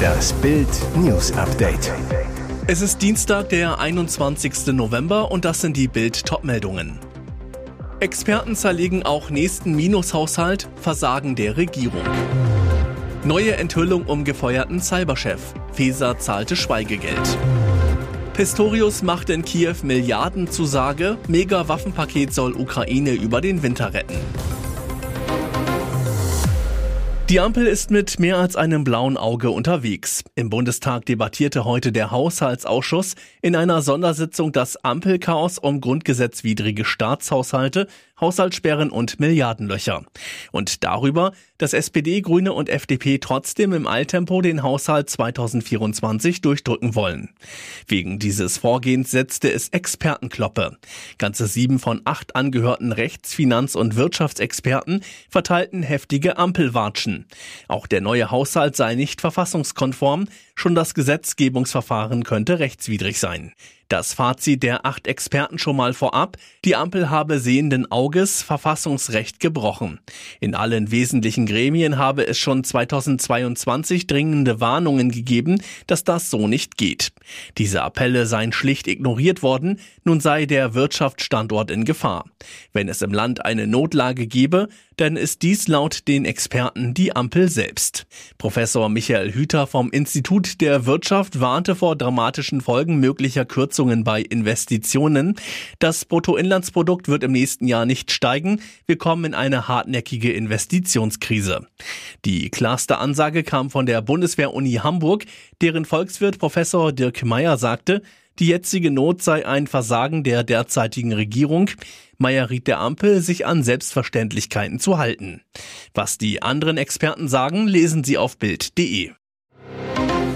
Das Bild News Update. Es ist Dienstag, der 21. November und das sind die Bild Topmeldungen. Experten zerlegen auch nächsten Minushaushalt, Versagen der Regierung. Neue Enthüllung um gefeuerten Cyberchef. Feser zahlte Schweigegeld. Pistorius macht in Kiew Milliardenzusage. Mega-Waffenpaket soll Ukraine über den Winter retten. Die Ampel ist mit mehr als einem blauen Auge unterwegs. Im Bundestag debattierte heute der Haushaltsausschuss in einer Sondersitzung das Ampelchaos um grundgesetzwidrige Staatshaushalte, Haushaltssperren und Milliardenlöcher. Und darüber, dass SPD, Grüne und FDP trotzdem im Eiltempo den Haushalt 2024 durchdrücken wollen. Wegen dieses Vorgehens setzte es Expertenkloppe. Ganze sieben von acht angehörten Rechts-, Finanz- und Wirtschaftsexperten verteilten heftige Ampelwatschen. Auch der neue Haushalt sei nicht verfassungskonform, schon das Gesetzgebungsverfahren könnte rechtswidrig sein. Das Fazit der acht Experten schon mal vorab, die Ampel habe sehenden Auges Verfassungsrecht gebrochen. In allen wesentlichen Gremien habe es schon 2022 dringende Warnungen gegeben, dass das so nicht geht. Diese Appelle seien schlicht ignoriert worden, nun sei der Wirtschaftsstandort in Gefahr. Wenn es im Land eine Notlage gebe, dann ist dies laut den Experten die Ampel selbst. Professor Michael Hüter vom Institut der Wirtschaft warnte vor dramatischen Folgen möglicher Kürzungen bei Investitionen. Das Bruttoinlandsprodukt wird im nächsten Jahr nicht steigen. Wir kommen in eine hartnäckige Investitionskrise. Die klarste Ansage kam von der Bundeswehr-Uni Hamburg, deren Volkswirt Professor Dirk Meyer sagte, die jetzige Not sei ein Versagen der derzeitigen Regierung. Meyer riet der Ampel, sich an Selbstverständlichkeiten zu halten. Was die anderen Experten sagen, lesen Sie auf Bild.de.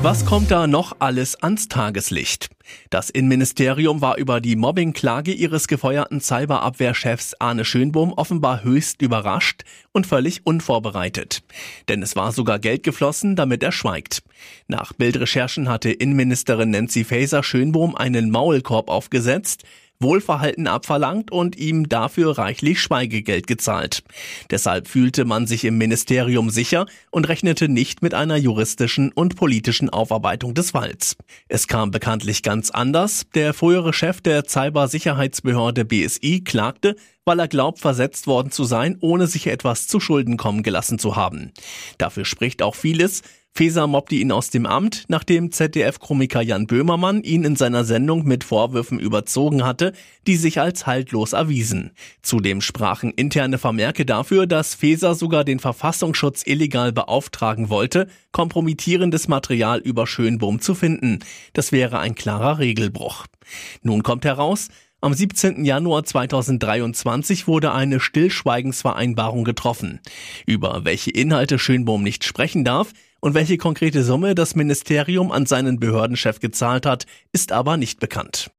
Was kommt da noch alles ans Tageslicht? Das Innenministerium war über die Mobbingklage ihres gefeuerten Cyberabwehrchefs Arne Schönbohm offenbar höchst überrascht und völlig unvorbereitet. Denn es war sogar Geld geflossen, damit er schweigt. Nach Bildrecherchen hatte Innenministerin Nancy Faeser Schönbohm einen Maulkorb aufgesetzt, Wohlverhalten abverlangt und ihm dafür reichlich Schweigegeld gezahlt. Deshalb fühlte man sich im Ministerium sicher und rechnete nicht mit einer juristischen und politischen Aufarbeitung des Falls. Es kam bekanntlich ganz anders. Der frühere Chef der Cybersicherheitsbehörde BSI klagte, weil er glaubt, versetzt worden zu sein, ohne sich etwas zu Schulden kommen gelassen zu haben. Dafür spricht auch vieles, Feser mobbte ihn aus dem Amt, nachdem ZDF-Komiker Jan Böhmermann ihn in seiner Sendung mit Vorwürfen überzogen hatte, die sich als haltlos erwiesen. Zudem sprachen interne Vermerke dafür, dass Feser sogar den Verfassungsschutz illegal beauftragen wollte, kompromittierendes Material über Schönbohm zu finden. Das wäre ein klarer Regelbruch. Nun kommt heraus, am 17. Januar 2023 wurde eine Stillschweigensvereinbarung getroffen. Über welche Inhalte Schönbohm nicht sprechen darf, und welche konkrete Summe das Ministerium an seinen Behördenchef gezahlt hat, ist aber nicht bekannt.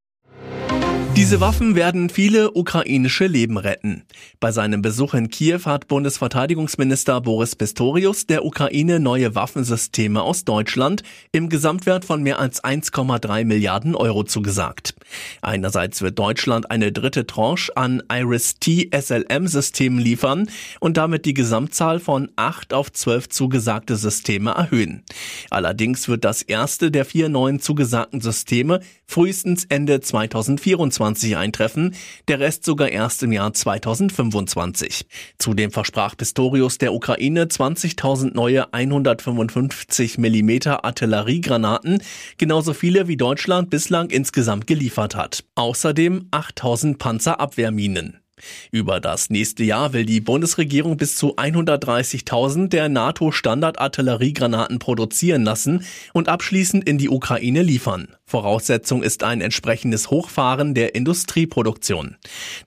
Diese Waffen werden viele ukrainische Leben retten. Bei seinem Besuch in Kiew hat Bundesverteidigungsminister Boris Pistorius der Ukraine neue Waffensysteme aus Deutschland im Gesamtwert von mehr als 1,3 Milliarden Euro zugesagt. Einerseits wird Deutschland eine dritte Tranche an Iris-T SLM-Systemen liefern und damit die Gesamtzahl von acht auf zwölf zugesagte Systeme erhöhen. Allerdings wird das erste der vier neuen zugesagten Systeme frühestens Ende 2024 2024 eintreffen, der Rest sogar erst im Jahr 2025. Zudem versprach Pistorius der Ukraine 20.000 neue 155 mm Artilleriegranaten, genauso viele wie Deutschland bislang insgesamt geliefert hat. Außerdem 8.000 Panzerabwehrminen. Über das nächste Jahr will die Bundesregierung bis zu 130.000 der NATO-Standard-Artilleriegranaten produzieren lassen und abschließend in die Ukraine liefern. Voraussetzung ist ein entsprechendes Hochfahren der Industrieproduktion.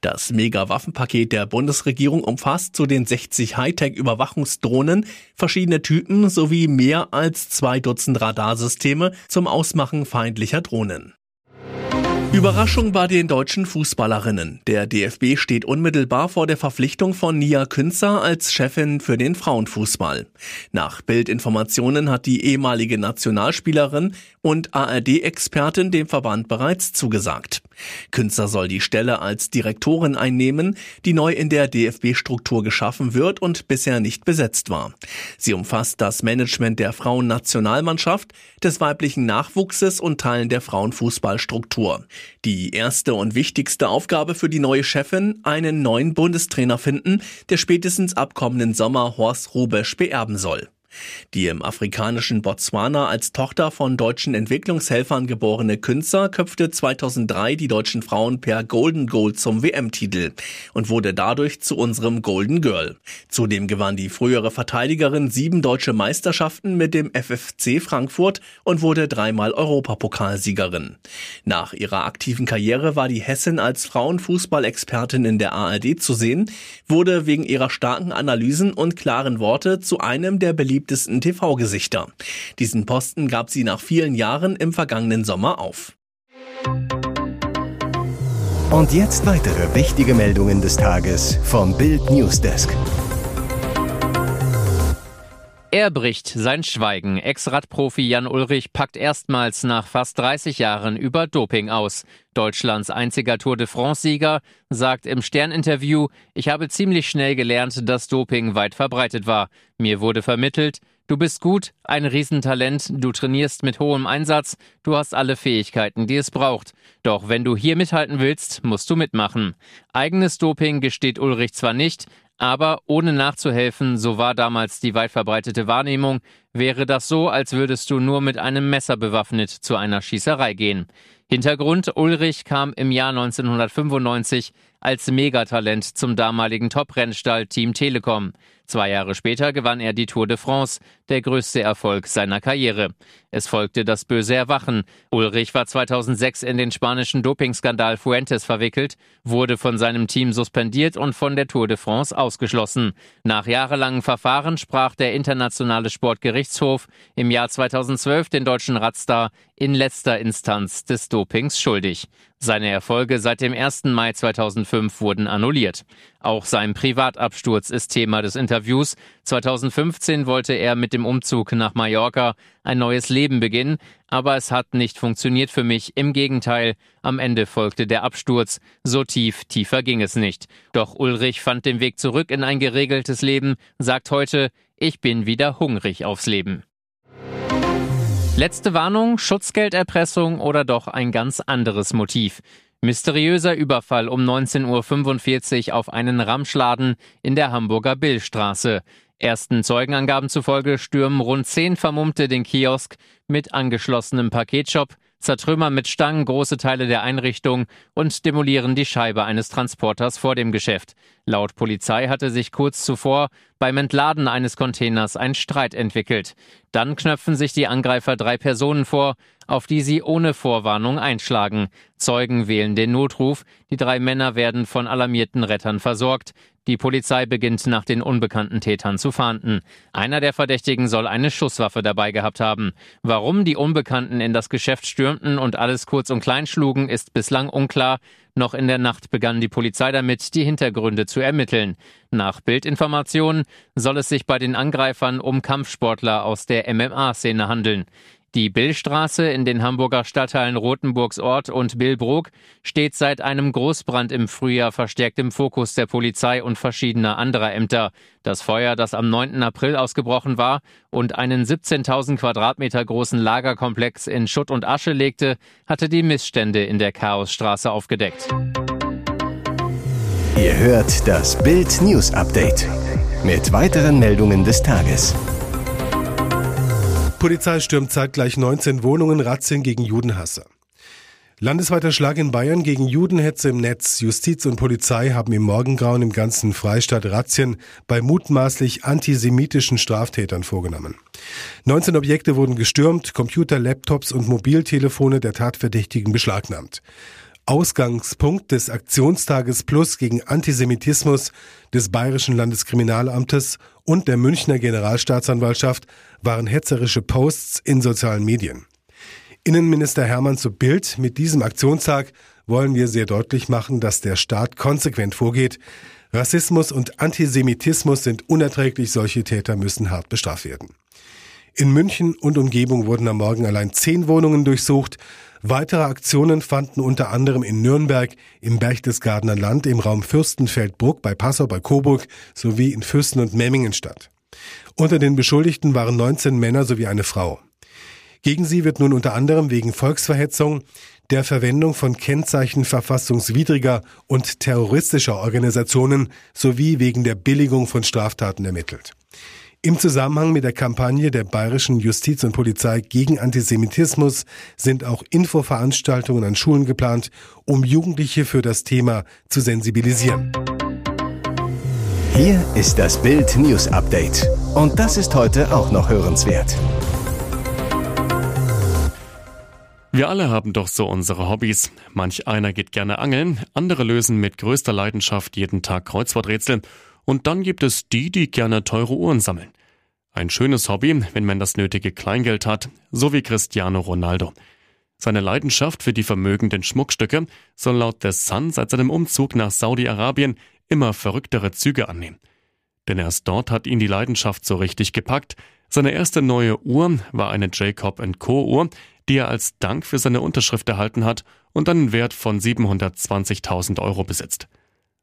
Das Mega-Waffenpaket der Bundesregierung umfasst zu den 60 Hightech-Überwachungsdrohnen verschiedene Typen sowie mehr als zwei Dutzend Radarsysteme zum Ausmachen feindlicher Drohnen. Überraschung bei den deutschen Fußballerinnen. Der DFB steht unmittelbar vor der Verpflichtung von Nia Künzer als Chefin für den Frauenfußball. Nach Bildinformationen hat die ehemalige Nationalspielerin und ARD-Expertin dem Verband bereits zugesagt. Künzer soll die Stelle als Direktorin einnehmen, die neu in der DFB-Struktur geschaffen wird und bisher nicht besetzt war. Sie umfasst das Management der Frauennationalmannschaft, des weiblichen Nachwuchses und Teilen der Frauenfußballstruktur. Die erste und wichtigste Aufgabe für die neue Chefin, einen neuen Bundestrainer finden, der spätestens ab kommenden Sommer Horst Rubesch beerben soll. Die im afrikanischen Botswana als Tochter von deutschen Entwicklungshelfern geborene Künzer köpfte 2003 die deutschen Frauen per Golden Goal zum WM-Titel und wurde dadurch zu unserem Golden Girl. Zudem gewann die frühere Verteidigerin sieben deutsche Meisterschaften mit dem FFC Frankfurt und wurde dreimal Europapokalsiegerin. Nach ihrer aktiven Karriere war die Hessin als Frauenfußballexpertin in der ARD zu sehen, wurde wegen ihrer starken Analysen und klaren Worte zu einem der beliebtesten beliebtesten TV-Gesichter. Diesen Posten gab sie nach vielen Jahren im vergangenen Sommer auf. Und jetzt weitere wichtige Meldungen des Tages vom Bild Newsdesk. Er bricht sein Schweigen. Ex-Radprofi Jan Ulrich packt erstmals nach fast 30 Jahren über Doping aus. Deutschlands einziger Tour de France-Sieger sagt im Stern-Interview, ich habe ziemlich schnell gelernt, dass Doping weit verbreitet war. Mir wurde vermittelt, du bist gut, ein Riesentalent, du trainierst mit hohem Einsatz, du hast alle Fähigkeiten, die es braucht. Doch wenn du hier mithalten willst, musst du mitmachen. Eigenes Doping gesteht Ulrich zwar nicht, aber ohne nachzuhelfen, so war damals die weit verbreitete Wahrnehmung, wäre das so, als würdest du nur mit einem Messer bewaffnet zu einer Schießerei gehen. Hintergrund Ulrich kam im Jahr 1995 als Megatalent zum damaligen Top-Rennstall Team Telekom. Zwei Jahre später gewann er die Tour de France, der größte Erfolg seiner Karriere. Es folgte das böse Erwachen. Ulrich war 2006 in den spanischen Dopingskandal Fuentes verwickelt, wurde von seinem Team suspendiert und von der Tour de France ausgeschlossen. Nach jahrelangen Verfahren sprach der internationale Sportgerichtshof im Jahr 2012 den deutschen Radstar in letzter Instanz des Dopings schuldig. Seine Erfolge seit dem 1. Mai 2005 wurden annulliert. Auch sein Privatabsturz ist Thema des Interviews. 2015 wollte er mit dem Umzug nach Mallorca ein neues Leben beginnen, aber es hat nicht funktioniert für mich. Im Gegenteil, am Ende folgte der Absturz. So tief, tiefer ging es nicht. Doch Ulrich fand den Weg zurück in ein geregeltes Leben, sagt heute, ich bin wieder hungrig aufs Leben. Letzte Warnung, Schutzgelderpressung oder doch ein ganz anderes Motiv. Mysteriöser Überfall um 19.45 Uhr auf einen Ramschladen in der Hamburger Billstraße. Ersten Zeugenangaben zufolge stürmen rund zehn Vermummte den Kiosk mit angeschlossenem Paketshop zertrümmern mit Stangen große Teile der Einrichtung und demolieren die Scheibe eines Transporters vor dem Geschäft. Laut Polizei hatte sich kurz zuvor beim Entladen eines Containers ein Streit entwickelt. Dann knöpfen sich die Angreifer drei Personen vor, auf die sie ohne Vorwarnung einschlagen. Zeugen wählen den Notruf, die drei Männer werden von alarmierten Rettern versorgt. Die Polizei beginnt nach den unbekannten Tätern zu fahnden. Einer der Verdächtigen soll eine Schusswaffe dabei gehabt haben. Warum die Unbekannten in das Geschäft stürmten und alles kurz und klein schlugen, ist bislang unklar. Noch in der Nacht begann die Polizei damit, die Hintergründe zu ermitteln. Nach Bildinformationen soll es sich bei den Angreifern um Kampfsportler aus der MMA-Szene handeln. Die Billstraße in den Hamburger Stadtteilen Rothenburgs Ort und Billbrook steht seit einem Großbrand im Frühjahr verstärkt im Fokus der Polizei und verschiedener anderer Ämter. Das Feuer, das am 9. April ausgebrochen war und einen 17.000 Quadratmeter großen Lagerkomplex in Schutt und Asche legte, hatte die Missstände in der Chaosstraße aufgedeckt. Ihr hört das Bild News Update mit weiteren Meldungen des Tages. Polizei stürmt zeitgleich 19 Wohnungen, Razzien gegen Judenhasser. Landesweiter Schlag in Bayern gegen Judenhetze im Netz. Justiz und Polizei haben im Morgengrauen im ganzen Freistaat Razzien bei mutmaßlich antisemitischen Straftätern vorgenommen. 19 Objekte wurden gestürmt, Computer, Laptops und Mobiltelefone der Tatverdächtigen beschlagnahmt. Ausgangspunkt des Aktionstages Plus gegen Antisemitismus des Bayerischen Landeskriminalamtes und der Münchner Generalstaatsanwaltschaft waren hetzerische Posts in sozialen Medien. Innenminister Hermann zu Bild, mit diesem Aktionstag wollen wir sehr deutlich machen, dass der Staat konsequent vorgeht. Rassismus und Antisemitismus sind unerträglich, solche Täter müssen hart bestraft werden. In München und Umgebung wurden am Morgen allein zehn Wohnungen durchsucht. Weitere Aktionen fanden unter anderem in Nürnberg, im Berchtesgadener Land, im Raum Fürstenfeldbruck, bei Passau, bei Coburg sowie in Fürsten und Memmingen statt. Unter den Beschuldigten waren 19 Männer sowie eine Frau. Gegen sie wird nun unter anderem wegen Volksverhetzung, der Verwendung von Kennzeichen verfassungswidriger und terroristischer Organisationen sowie wegen der Billigung von Straftaten ermittelt. Im Zusammenhang mit der Kampagne der bayerischen Justiz und Polizei gegen Antisemitismus sind auch Infoveranstaltungen an Schulen geplant, um Jugendliche für das Thema zu sensibilisieren. Hier ist das Bild News Update. Und das ist heute auch noch hörenswert. Wir alle haben doch so unsere Hobbys. Manch einer geht gerne angeln, andere lösen mit größter Leidenschaft jeden Tag Kreuzworträtsel und dann gibt es die, die gerne teure Uhren sammeln. Ein schönes Hobby, wenn man das nötige Kleingeld hat, so wie Cristiano Ronaldo. Seine Leidenschaft für die vermögenden Schmuckstücke soll laut The Sun seit seinem Umzug nach Saudi-Arabien immer verrücktere Züge annehmen. Denn erst dort hat ihn die Leidenschaft so richtig gepackt. Seine erste neue Uhr war eine Jacob Co. Uhr, die er als Dank für seine Unterschrift erhalten hat und einen Wert von 720.000 Euro besitzt.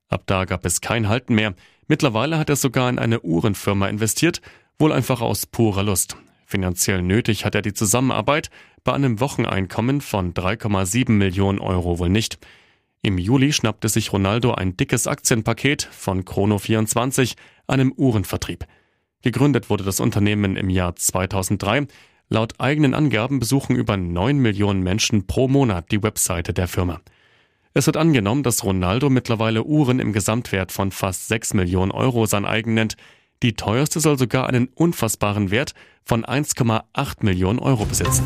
Ab da gab es kein Halten mehr. Mittlerweile hat er sogar in eine Uhrenfirma investiert, wohl einfach aus purer Lust. Finanziell nötig hat er die Zusammenarbeit bei einem Wocheneinkommen von 3,7 Millionen Euro wohl nicht. Im Juli schnappte sich Ronaldo ein dickes Aktienpaket von Chrono24, einem Uhrenvertrieb. Gegründet wurde das Unternehmen im Jahr 2003. Laut eigenen Angaben besuchen über 9 Millionen Menschen pro Monat die Webseite der Firma. Es wird angenommen, dass Ronaldo mittlerweile Uhren im Gesamtwert von fast 6 Millionen Euro sein eigen nennt. Die teuerste soll sogar einen unfassbaren Wert von 1,8 Millionen Euro besitzen.